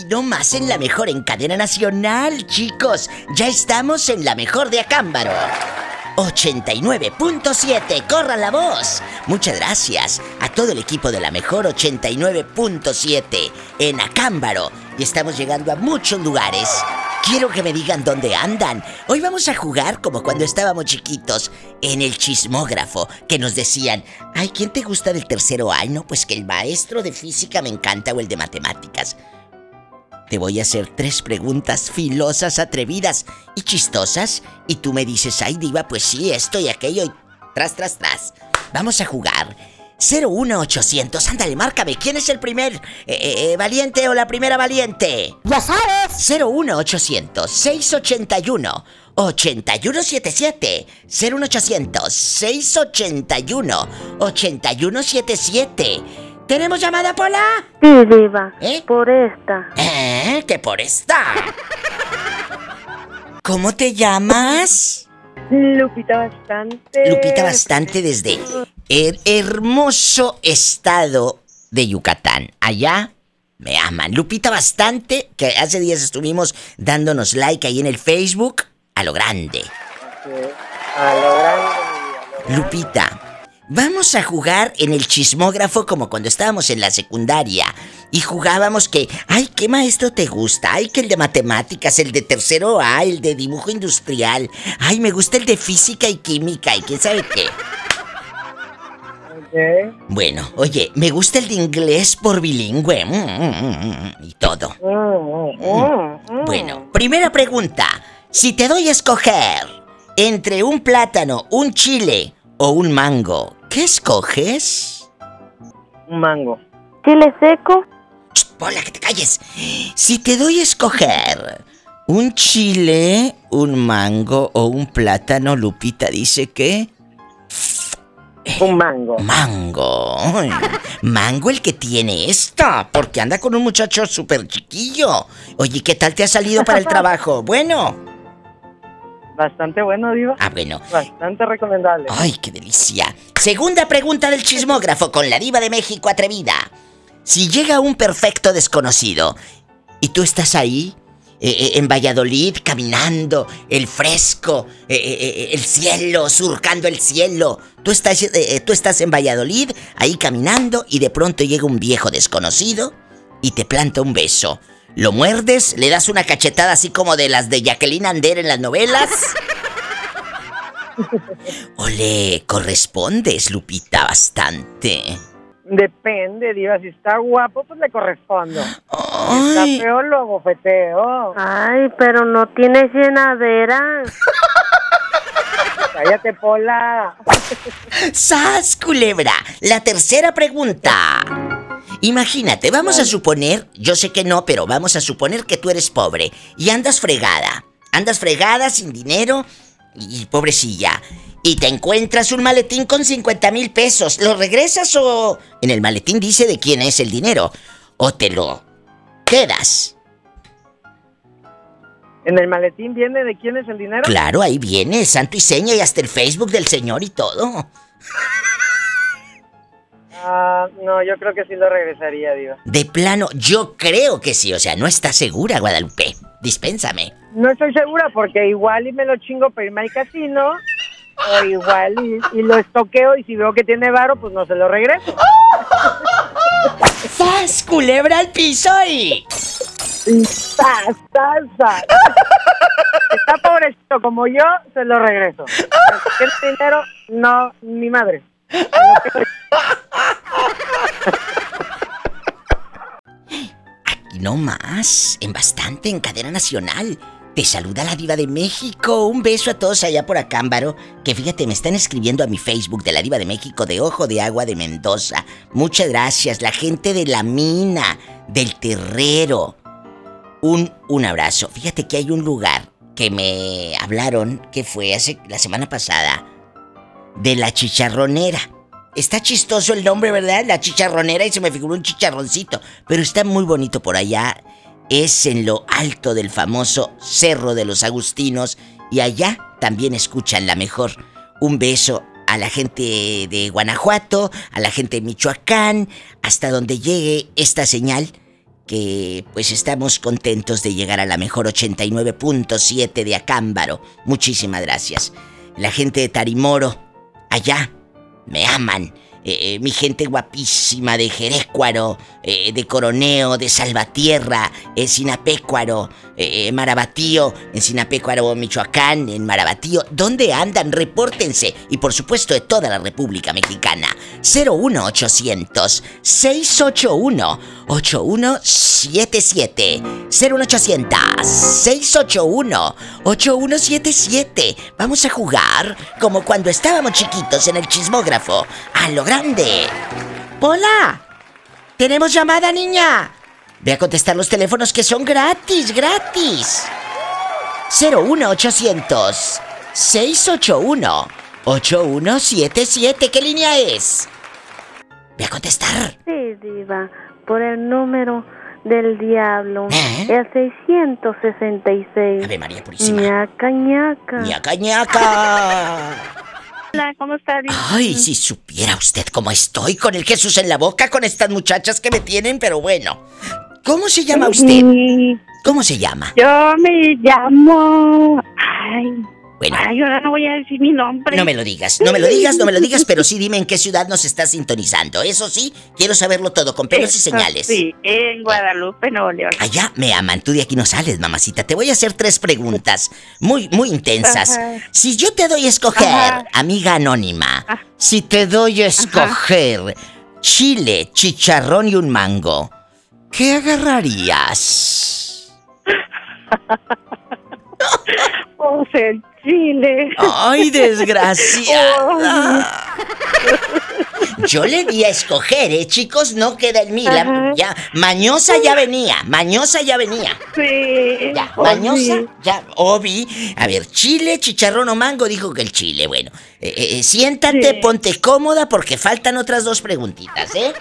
Aquí nomás en la mejor en cadena nacional, chicos. Ya estamos en la mejor de Acámbaro. 89.7, corran la voz. Muchas gracias a todo el equipo de la mejor 89.7 en Acámbaro. Y estamos llegando a muchos lugares. Quiero que me digan dónde andan. Hoy vamos a jugar como cuando estábamos chiquitos en el chismógrafo, que nos decían, ay, ¿quién te gusta del tercero año? Pues que el maestro de física me encanta o el de matemáticas. Te voy a hacer tres preguntas filosas, atrevidas y chistosas. Y tú me dices, ay diva, pues sí, esto y aquello y tras, tras, tras. Vamos a jugar. 01800, ándale, márcame. ¿Quién es el primer eh, eh, eh, valiente o la primera valiente? Ya sabes. 01800 681 8177 01800 681 8177 ¿Tenemos llamada, Pola? Sí, Diva. ¿Eh? Por esta. ¿Eh? ¿Qué por esta? ¿Cómo te llamas? Lupita bastante. Lupita Bastante desde el hermoso estado de Yucatán. Allá me aman. Lupita Bastante, que hace días estuvimos dándonos like ahí en el Facebook, a lo grande. A lo grande. Lupita, vamos a jugar en el chismógrafo como cuando estábamos en la secundaria. Y jugábamos que, ay, ¿qué maestro te gusta? Ay, que el de matemáticas, el de tercero A, el de dibujo industrial. Ay, me gusta el de física y química y quién sabe qué. Bueno, oye, me gusta el de inglés por bilingüe. mm, mm, mm, y todo. Bueno, primera pregunta. Si te doy a escoger entre un plátano, un chile o un mango, ¿qué escoges? Un mango. Chile seco. Ch, Pola, que te calles. Si te doy a escoger un chile, un mango o un plátano, Lupita dice que Un mango. mango. Mango el que tiene esta, porque anda con un muchacho súper chiquillo. Oye, ¿qué tal te ha salido para el trabajo? Bueno. Bastante bueno, Diva. Ah, bueno. Bastante recomendable. Ay, qué delicia. Segunda pregunta del chismógrafo con la diva de México atrevida. Si llega un perfecto desconocido y tú estás ahí, eh, eh, en Valladolid, caminando, el fresco, eh, el cielo, surcando el cielo. Tú estás, tú estás en Valladolid, ahí caminando, y de pronto llega un viejo desconocido y te planta un beso. Lo muerdes, le das una cachetada así como de las de Jacqueline Ander en las novelas. ¿O le correspondes, Lupita, bastante? Depende, Diva. Si está guapo, pues le correspondo. Si está Ay, feo, lo bofeteo. Ay, pero no tienes llenadera. Cállate, Pola. ¡Sas, culebra! La tercera pregunta. Imagínate, vamos a suponer, yo sé que no, pero vamos a suponer que tú eres pobre y andas fregada. Andas fregada, sin dinero y pobrecilla. Y te encuentras un maletín con 50 mil pesos. ¿Lo regresas o...? En el maletín dice de quién es el dinero. O te lo quedas. ¿En el maletín viene de quién es el dinero? Claro, ahí viene, santo y seña y hasta el Facebook del señor y todo. Ah, no, yo creo que sí lo regresaría, Diva. De plano, yo creo que sí, o sea, no está segura, Guadalupe. Dispénsame. No estoy segura porque igual y me lo chingo para irme al casino. O igual y, y lo estoqueo y si veo que tiene varo, pues no se lo regreso. ¡Faz, culebra al piso y... ¡zas, zas, zas! Está pobrecito como yo, se lo regreso. ¿Quieres dinero? No, mi madre. Y no más, en bastante, en cadena nacional. Te saluda la diva de México. Un beso a todos allá por Acámbaro. Que fíjate, me están escribiendo a mi Facebook de la diva de México de Ojo de Agua de Mendoza. Muchas gracias. La gente de la mina, del terrero. Un, un abrazo. Fíjate que hay un lugar que me hablaron que fue hace la semana pasada. De la chicharronera. Está chistoso el nombre, ¿verdad? La chicharronera y se me figuró un chicharroncito. Pero está muy bonito por allá. Es en lo alto del famoso Cerro de los Agustinos. Y allá también escuchan la mejor. Un beso a la gente de Guanajuato, a la gente de Michoacán, hasta donde llegue esta señal que pues estamos contentos de llegar a la mejor 89.7 de Acámbaro. Muchísimas gracias. La gente de Tarimoro, allá, me aman. Eh, eh, mi gente guapísima de Jerécuaro, eh, de Coroneo, de Salvatierra, en Sinapecuaro, Marabatío, en Sinapecuaro, Michoacán, en Marabatío. ¿Dónde andan? Repórtense. Y por supuesto de toda la República Mexicana. 01800 681 8177 01800 681 8177 Vamos a jugar como cuando estábamos chiquitos en el chismógrafo. A grande. ¡Hola! ¿Tenemos llamada, niña? Ve a contestar los teléfonos que son gratis, gratis. 01800 681 8177. ¿Qué línea es? Ve a contestar. Sí, diva, por el número del diablo. ¿Eh? El 666. Ave María Purísima. ñaca, ñaca. ñaca, ñaca. Hola, ¿cómo está? Ay, si supiera usted cómo estoy con el Jesús en la boca con estas muchachas que me tienen, pero bueno. ¿Cómo se llama usted? Sí, ¿Cómo se llama? Yo me llamo... Ay, Bueno, ay, ahora no voy a decir mi nombre. no me lo digas, no me lo digas, no me lo digas, pero sí dime en qué ciudad nos estás sintonizando. Eso sí, quiero saberlo todo, con pelos y señales. Sí, en Guadalupe, Nuevo León. Allá me aman, tú de aquí no sales, mamacita. Te voy a hacer tres preguntas muy, muy intensas. Ajá. Si yo te doy a escoger, Ajá. amiga anónima, Ah. si te doy a escoger chile, chicharrón y un mango, ¿qué agarrarías? El Chile. ¡Ay, desgraciada! Yo le di a escoger, ¿eh, chicos? No queda en mí. la- ya, mañosa ya venía, mañosa ya venía. Sí. Ya, oh, mañosa, sí. ya, Obi. A ver, chile, chicharrón o mango, dijo que el chile. Bueno, eh, eh, eh, siéntate, Sí. ponte cómoda porque faltan otras dos preguntitas, ¿eh?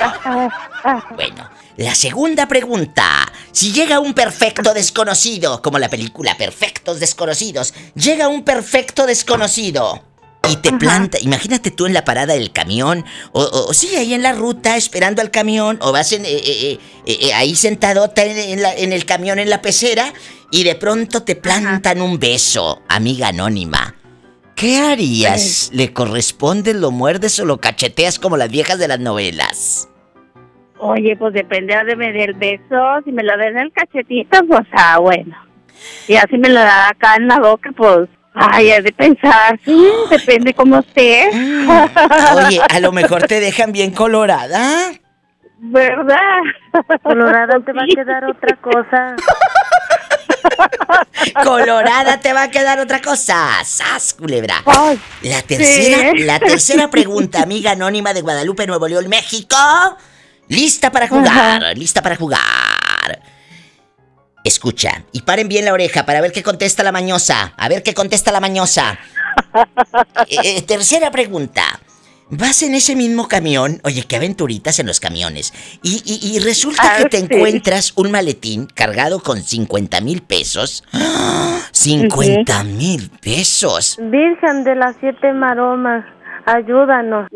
Ah, ah, Bueno, la segunda pregunta. Si llega un perfecto desconocido, como la película Perfectos Desconocidos, llega un perfecto desconocido y te planta, imagínate tú en la parada del camión, o, o- o sí, ahí en la ruta esperando al camión, o vas en, eh, eh, eh, ahí sentadota en, en la- en el camión, en la pecera, y de pronto te plantan un beso, amiga anónima. ¿Qué harías? ¿Le corresponde, lo muerdes o lo cacheteas como las viejas de las novelas? Oye, pues depende de me dé el beso. Si me lo den en el cachetito, pues ah, bueno. Y así me lo da acá en la boca, pues. Ay, es de pensar, sí, depende cómo esté. Oye, a lo mejor te dejan bien colorada. ¿Verdad? Colorada te va a quedar otra cosa. Colorada te va a quedar otra cosa. ¡Sas, culebra! La tercera, Sí. la tercera pregunta, amiga anónima de Guadalupe, Nuevo León, México. Lista para jugar, lista para jugar. Escucha, y paren bien la oreja para ver qué contesta la mañosa. A ver qué contesta la mañosa. Eh, eh, tercera pregunta. Vas en ese mismo camión, oye, qué aventuritas en los camiones, y, y- y resulta Ah, que te sí. encuentras un maletín cargado con 50 mil pesos. ¡Ah! ¡50 mil pesos! Virgen de las siete maromas, ayúdanos.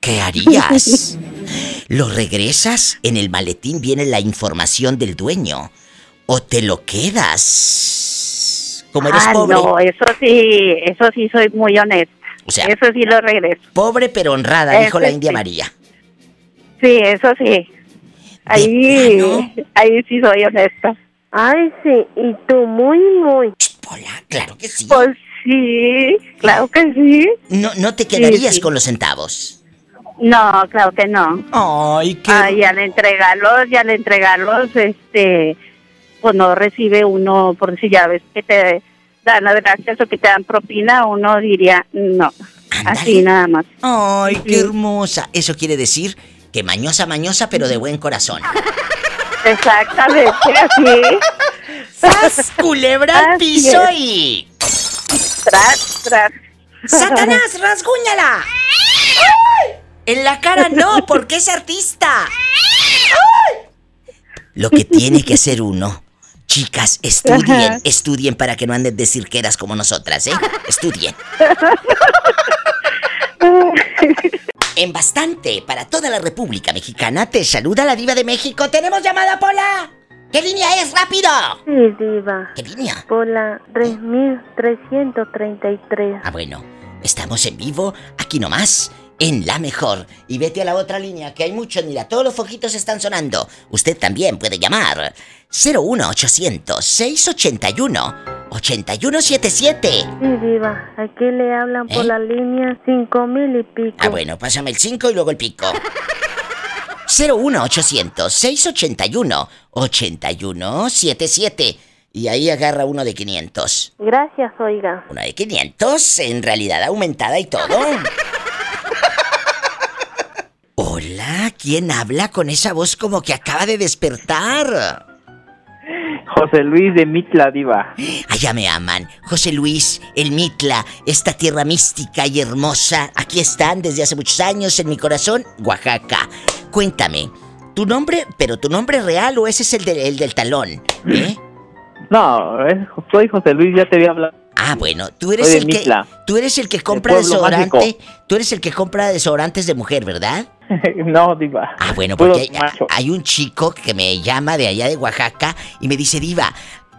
¿Qué harías? ¿Lo regresas? En el maletín viene la información del dueño. ¿O te lo quedas? Como eres Ah, pobre. no, eso sí, eso sí soy muy honesta. O sea- eso sí lo regreso. Pobre pero honrada, dijo la India sí. María. Sí, eso sí. Ahí, plano? ahí sí soy honesta. Ay, sí, y tú muy, muy. Ch, Pola, claro que sí. Pues sí, claro que sí. No, no te quedarías sí. con los centavos. No, claro que no. Ay, qué. Ay, al entregarlos, y al entregarlos, este, pues no recibe uno, por si ya ves que te dan las gracias o que te dan propina, uno diría, no, así nada más. Ay, qué hermosa. Eso quiere decir que mañosa, mañosa, pero de buen corazón. Exactamente, así, ¡Sas, culebra al piso y... tras, tras. ¡Satanás, rasguñala! En la cara no, porque es artista. Lo que tiene que hacer uno. Chicas, estudien, estudien para que no anden de cirqueras como nosotras, ¿eh? Estudien. en bastante para toda la República Mexicana. Te saluda la diva de México. ¿Tenemos llamada, Pola? ¿Qué línea es? ¡Rápido! Sí, diva. ¿Qué línea? Por la 3333. Ah, bueno. Estamos en vivo, aquí nomás, en la mejor. Y vete a la otra línea, que hay muchos, mira, todos los foquitos están sonando. Usted también puede llamar. 01800-681-8177. Sí, diva. Aquí le hablan por ¿Eh? la línea 5000 y pico. Ah, bueno, pásame el 5 y luego el pico. 01800-681-8177. Y ahí agarra uno de 500. Gracias, oiga. Una de 500, en realidad aumentada y todo. Hola, ¿quién habla con esa voz como que acaba de despertar? José Luis de Mitla Diva. Allá me aman. José Luis, el Mitla, esta tierra mística y hermosa. Aquí están desde hace muchos años en mi corazón, Oaxaca. Cuéntame, ¿tu nombre, pero tu nombre real o ese es el, de- el del talón? ¿Eh? No, es- soy José Luis, ya te había hablado. Ah, bueno, tú eres Soy el que Mitla. tú eres el que compra desodorante. mágico. Tú eres el que compra desodorantes de mujer, ¿verdad? no, Diva. Ah, bueno, porque hay, un chico que me llama de allá de Oaxaca y me dice, Diva,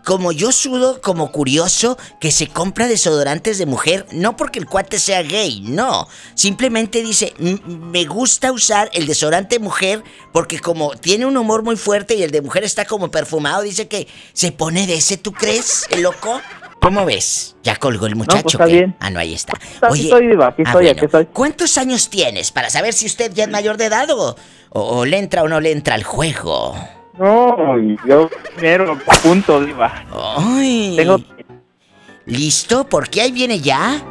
como yo sudo como curioso que se compra desodorantes de mujer, no porque el cuate sea gay, no. Simplemente dice, "M- me gusta usar el desodorante mujer porque como tiene un humor muy fuerte y el de mujer está como perfumado, dice que se pone de ese, ¿tú crees, el loco? ¿Cómo ves? Ya colgó el muchacho. pues está ¿qué? bien. Ah, no, ahí está. Aquí estoy, Diva, aquí ah, estoy, bueno. aquí estoy. ¿Cuántos años tienes para saber si usted ya es mayor de edad o, o- o le entra o no le entra al juego? No, yo primero punto, Diva. Ay. Tengo ¿Listo? Porque ahí viene ya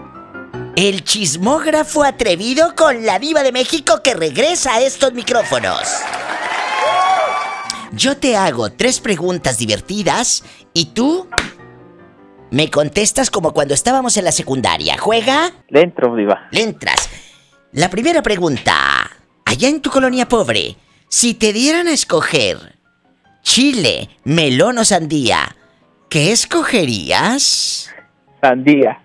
el chismógrafo atrevido con la diva de México que regresa a estos micrófonos. Yo te hago tres preguntas divertidas y tú me contestas como cuando estábamos en la secundaria. ¿Juega? Diva. Le entras. La primera pregunta. Allá en tu colonia pobre, si te dieran a escoger chile, melón o sandía, ¿qué escogerías? Sandía.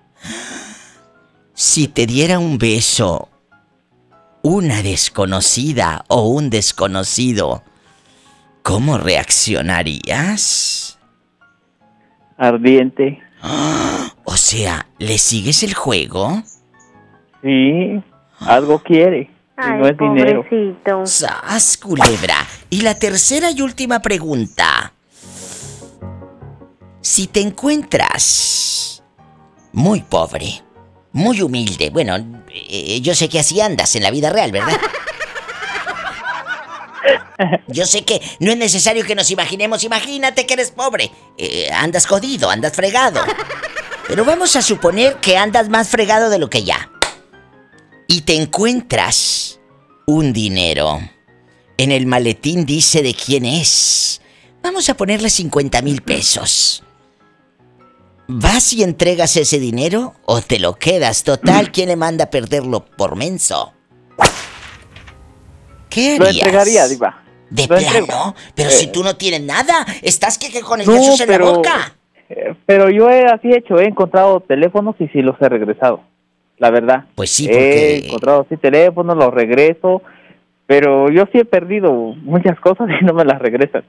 Si te diera un beso una desconocida o un desconocido, ¿cómo reaccionarías? Ardiente. O sea, ¿le sigues el juego? Sí, algo quiere. Ay, no es dinero. pobrecito. ¡Sas, culebra! Y la tercera y última pregunta. Si te encuentras muy pobre, muy humilde, bueno, eh, yo sé que así andas en la vida real, ¿verdad? Yo sé que no es necesario que nos imaginemos, imagínate que eres pobre, eh, andas jodido, andas fregado. Pero vamos a suponer que andas más fregado de lo que ya. Y te encuentras un dinero. En el maletín dice de quién es. Vamos a ponerle 50 mil pesos. ¿Vas y entregas ese dinero o te lo quedas? Total, ¿quién le manda a perderlo por menso? ¿Qué Lo harías? entregaría, Diva. ¿De Lo plano? entrego. Pero Eh. si tú no tienes nada, estás que, que con el No, Jesús en la pero- boca. Eh, Pero yo he así hecho, he encontrado teléfonos y sí los he regresado. La verdad. Pues sí, He encontrado así teléfonos, los regreso. Pero yo sí he perdido muchas cosas y no me las regresan.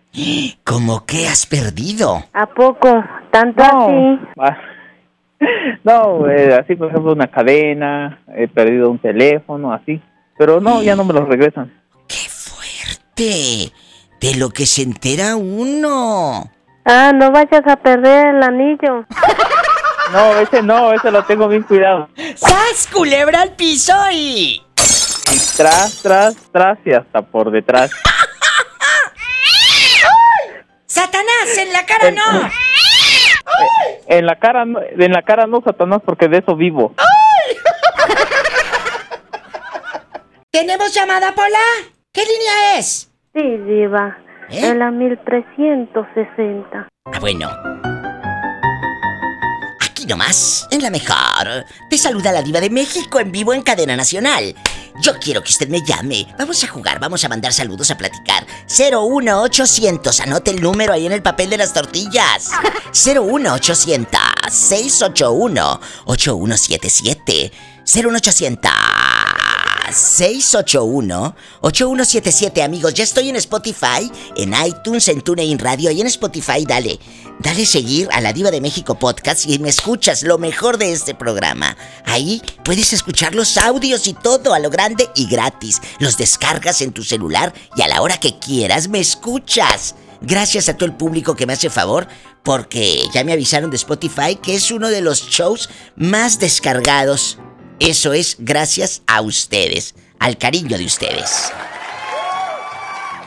¿Cómo que has perdido? ¿A poco? ¿Tanto No, así? no eh, así por ejemplo una cadena, he perdido un teléfono, así. Pero no, ya no me los regresan. De lo que se entera uno. Ah, no vayas a perder el anillo. No, ese no, ese lo tengo bien cuidado. ¡Sas, culebra al piso y... Y tras, tras, tras y hasta por detrás. ¡Satanás, en la cara no! En la cara, no- en la cara no, Satanás, porque de eso vivo. ¿Tenemos llamada, Pola? ¿Qué línea es? Sí, diva. ¿Eh? En la 1360. Ah, bueno. Aquí nomás, en la mejor. Te saluda la diva de México en vivo en cadena nacional. Yo quiero que usted me llame. Vamos a jugar, vamos a mandar saludos a platicar. 01800, anote el número ahí en el papel de las tortillas. 01800 681 8177. 01800 681-8177, amigos. Ya estoy en Spotify, en iTunes, en TuneIn Radio y en Spotify. Dale, dale seguir a la Diva de México Podcast y me escuchas lo mejor de este programa. Ahí puedes escuchar los audios y todo a lo grande y gratis. Los descargas en tu celular y a la hora que quieras me escuchas. Gracias a todo el público que me hace favor, porque ya me avisaron de Spotify que es uno de los shows más descargados. Eso es gracias a ustedes, al cariño de ustedes.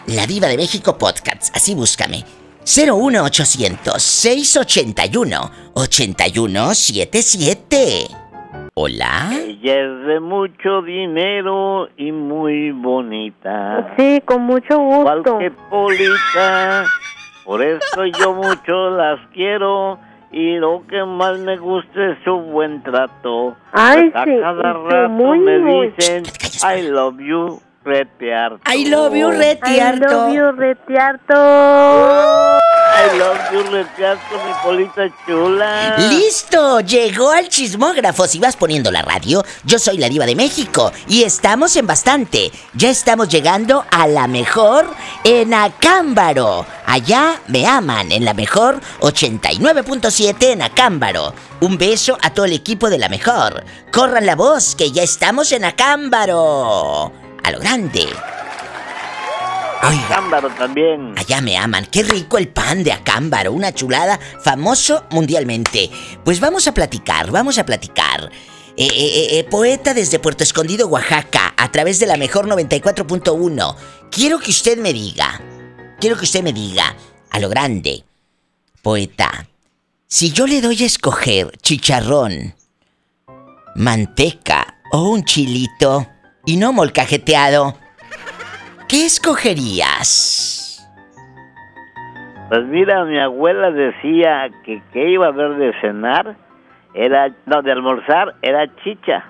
La Diva de México Podcasts, así búscame. 01800 681 8177. Hola. Ella es de mucho dinero y muy bonita. Sí, con mucho Igual gusto. que Polita. Por eso yo mucho las quiero. Y lo que más me gusta es su buen trato. Ay, a sí, cada sí, rato muy, me muy. dicen, I love you, retear. I love you, I retiarto. love you, retiarto. ¡Listo! Llegó al chismógrafo. Si vas poniendo la radio, yo soy la diva de México y estamos en bastante. Ya estamos llegando a la mejor en Acámbaro. Allá me aman en la mejor 89.7 en Acámbaro. Un beso a todo el equipo de la mejor. Corran la voz que ya estamos en Acámbaro. A lo grande. Oiga. Cámbaro también. Allá me aman. Qué rico el pan de Acámbaro. Una chulada famoso mundialmente. Pues vamos a platicar, vamos a platicar. Eh, eh, eh, poeta desde Puerto Escondido, Oaxaca, a través de la mejor 94.1. Quiero que usted me diga, quiero que usted me diga, a lo grande, poeta, si yo le doy a escoger chicharrón, manteca o un chilito y no molcajeteado, ¿qué escogerías? Pues mira, mi abuela decía que que iba a haber de cenar, era, no, de almorzar, era chicha.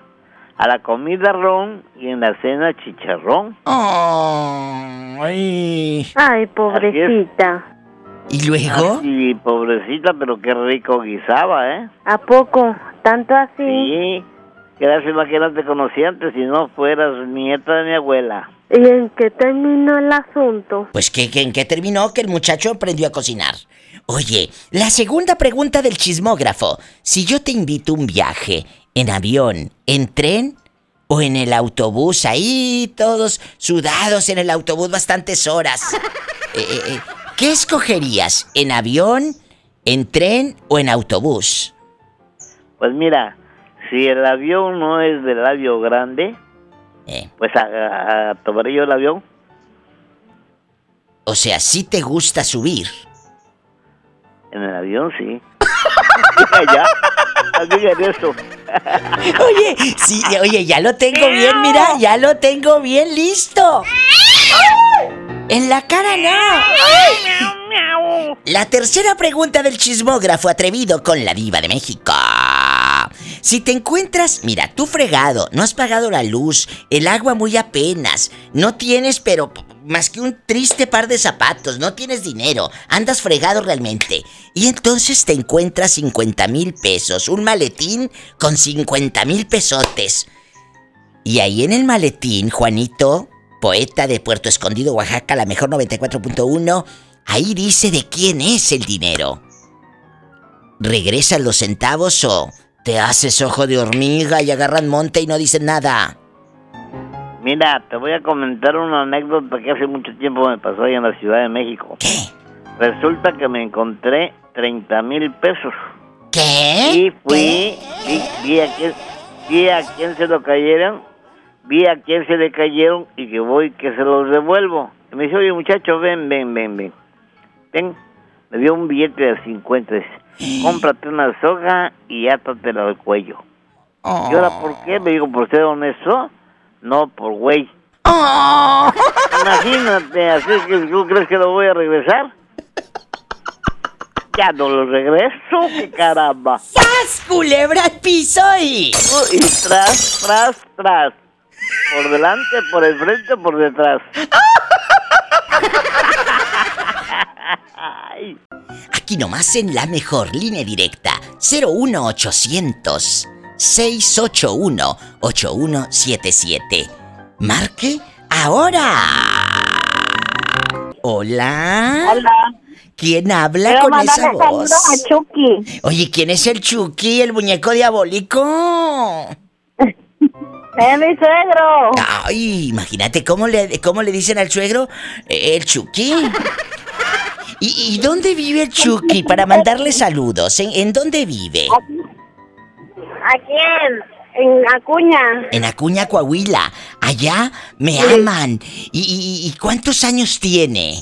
A la comida ron y en la cena chicharrón. Ay. Ay, pobrecita. ¿Y luego? Y pobrecita, pero qué rico guisaba, ¿eh? ¿A poco? ¿Tanto así? Sí. Gracias, que no te conocí antes, si no fueras nieta de mi abuela. ¿Y en qué terminó el asunto? Pues que, que en qué terminó que el muchacho aprendió a cocinar. Oye, la segunda pregunta del chismógrafo. Si yo te invito a un viaje en avión, en tren o en el autobús, ahí todos sudados en el autobús bastantes horas. Eh, eh, eh, ¿Qué escogerías? ¿En avión, en tren o en autobús? Pues mira, si el avión no es de labio grande, Eh, pues a, tomaré yo el avión. o sea, si te gusta subir. En el avión, sí. ya, eso. Oye, sí, oye, ya lo tengo bien, mira, ya lo tengo bien listo. En la cara no. La tercera pregunta del chismógrafo atrevido con la diva de México. Si te encuentras, mira, tú fregado, no has pagado la luz, el agua muy apenas, no tienes pero más que un triste par de zapatos, no tienes dinero, andas fregado realmente. Y entonces te encuentras 50 mil pesos, un maletín con 50 mil pesotes. Y ahí en el maletín, Juanito, poeta de Puerto Escondido, Oaxaca, la mejor 94.1, ahí dice de quién es el dinero. ¿Regresas los centavos o te haces ojo de hormiga y agarran monte y no dicen nada? Mira, te voy a comentar una anécdota que hace mucho tiempo me pasó allá en la Ciudad de México. ¿Qué? Resulta que me encontré 30 mil pesos. ¿Qué? Y fui, vi, vi a quién, vi a quién se lo cayeron, vi a quién se le cayeron y que voy que se los devuelvo. Y me dice, oye muchacho, ven, ven, ven, ven. Ven, me dio un billete de 50. Dice, cómprate una soga y átatela al cuello. ¿Y ahora por qué? Me digo, ¿por ser honesto? No, por güey. Imagínate, así que tú crees que lo voy a regresar. Ya no lo regreso, qué caramba. ¡Sas, culebra al piso y... Y tras, tras, tras. Por delante, por el frente, por detrás. Ay. Aquí nomás en la mejor línea directa 01800 681 8177. Marque ahora. Hola. Hola. ¿Quién habla con esa voz? a Chucky. Oye, ¿quién es el Chucky, el muñeco diabólico? Es mi suegro. Ay, imagínate cómo le, cómo le dicen al suegro eh, el Chucky. ¿Y, y dónde vive el Chucky para mandarle saludos? ¿En, en dónde vive? Aquí en, en Acuña. En Acuña, Coahuila. Allá me aman. ¿Y, y- y cuántos años tiene?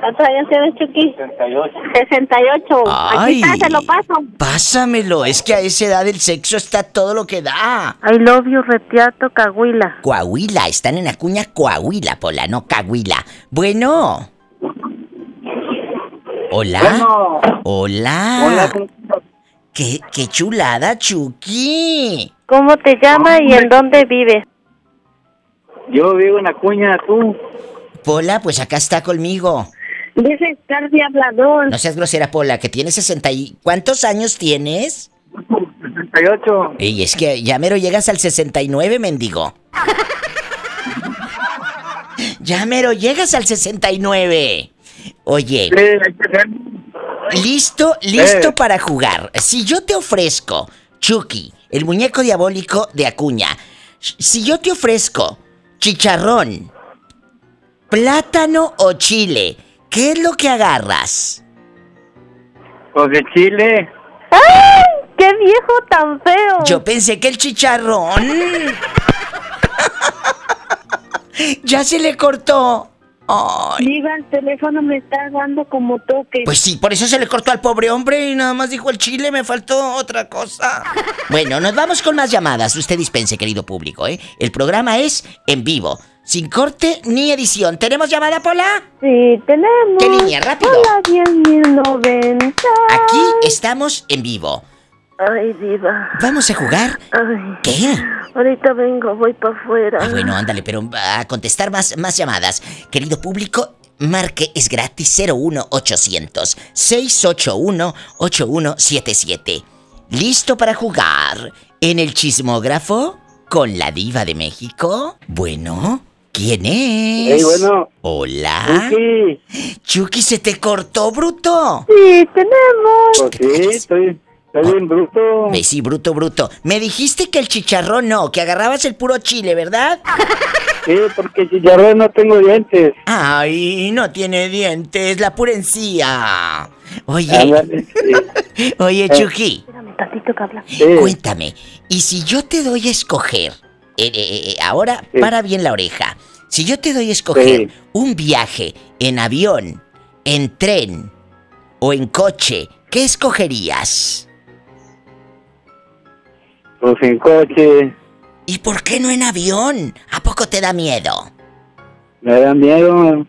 ¿Cuántos años tienes, Chucky? 68. 68. Ay. Aquí está, se lo paso. Pásamelo, es que a esa edad el sexo está todo lo que da. I love you, Retiato, Cahuila. Coahuila, están en Acuña, Coahuila, Pola, no Cahuila. Bueno. Hola. Bueno. Hola. Hola, Qué, qué chulada, Chucky. ¿Cómo te llamas y en dónde vives? yo vivo en Acuña, tú. Pola, pues acá está conmigo. Dice Cardi Hablador. No seas grosera, Pola, que tienes 60 y... ¿Cuántos años tienes? 68. Ey, es que ya mero llegas al 69, mendigo. Ya mero llegas al 69. Oye, listo, listo para jugar. Si yo te ofrezco, Chucky, el muñeco diabólico de Acuña, si yo te ofrezco chicharrón, plátano o chile, ¿qué es lo que agarras? Pues de Chile. ¡Ay! ¡Qué viejo tan feo! Yo pensé que el chicharrón. ya se le cortó. Ay. Diva, el teléfono me está dando como toque. Pues sí, por eso se le cortó al pobre hombre y nada más dijo el chile, me faltó otra cosa. Bueno, nos vamos con más llamadas. Usted dispense, querido público, ¿eh? El programa es en vivo, sin corte ni edición. ¿Tenemos llamada, Pola? Sí, tenemos. ¿Qué línea? Rápido. Hola, 10.090. Aquí estamos en vivo. Ay, diva. Vamos a jugar. Ay. ¿Qué? Ahorita vengo, voy para afuera. Ah, bueno, ándale, pero a contestar más, más llamadas. Querido público, marque es gratis 01800 681 8177. ¿Listo para jugar en el chismógrafo con la diva de México? Bueno, ¿quién es? Bueno. Hola. Sí, Chucky, se te cortó, bruto. Sí, tenemos. pues sí, estoy, estoy bien bruto. Ve, sí, bruto, bruto. Me dijiste que el chicharrón no, que agarrabas el puro chile, ¿verdad? Sí, porque chicharrón no tengo dientes. Ay, no tiene dientes, la pura encía. Oye, sí. oye, Chucky, que habla. Sí. cuéntame, ¿y si yo te doy a escoger, eh, eh, eh, ahora Sí. para bien la oreja, si yo te doy a escoger Sí. un viaje en avión, en tren o en coche, ¿qué escogerías? Pues en coche. ¿Y por qué no en avión? ¿A poco te da miedo? Me da miedo.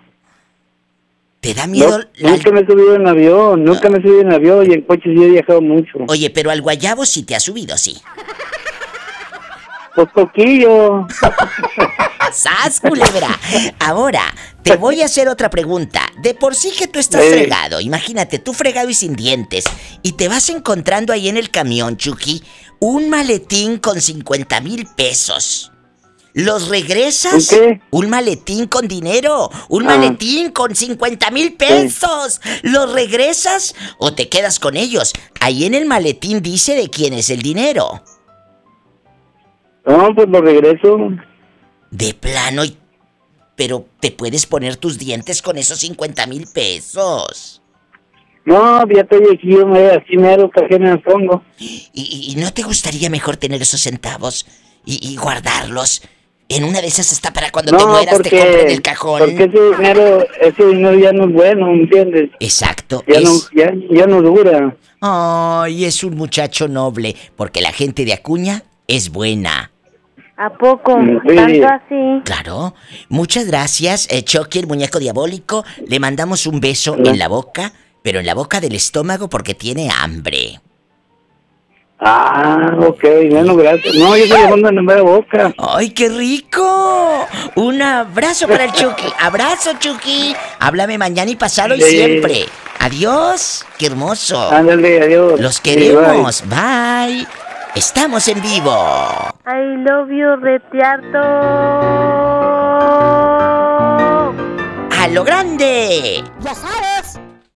¿Te da No, miedo? la- nunca me he subido en avión, nunca me he subido en avión y en coche sí he viajado mucho. Oye, pero al guayabo sí te ha subido, sí. Pues poquillo. ¡Sas, culebra! Ahora, te voy a hacer otra pregunta. De por sí que tú estás Sí. fregado, imagínate, tú fregado y sin dientes, y te vas encontrando ahí en el camión, Chucky, un maletín con 50 mil pesos. ¿Los regresas? ¿Un qué? Un maletín con dinero. Un Ah. maletín con 50 mil pesos. ¿Los regresas o te quedas con ellos? Ahí en el maletín dice de quién es el dinero. No, pues lo regreso. De plano y... Pero te puedes poner tus dientes con esos 50 mil pesos. No, ya estoy aquí, me así mero, que me pongo. ¿Y, no te gustaría mejor tener esos centavos y, y guardarlos? En una de esas hasta para cuando te mueras te compren el cajón. porque ese dinero, ese dinero ya no es bueno, ¿me entiendes? Exacto. Ya, es... no, ya, ya no dura. Ay, es un muchacho noble, porque la gente de Acuña es buena. ¿A poco? Sí. ¿Tanto así? Claro. Muchas gracias, eh, Chucky, el muñeco diabólico. Le mandamos un beso en la boca, pero en la boca del estómago porque tiene hambre. Ah, ok, bueno, gracias. No, yo estoy llamando en la boca. ¡Ay, qué rico! Un abrazo para el Chucky. Abrazo, Chucky. Háblame mañana y pasado y siempre. Adiós. Qué hermoso. Ándale, adiós. Los Sí, bye. queremos. Bye. Estamos en vivo. I love you, retiarto. A lo grande. Ya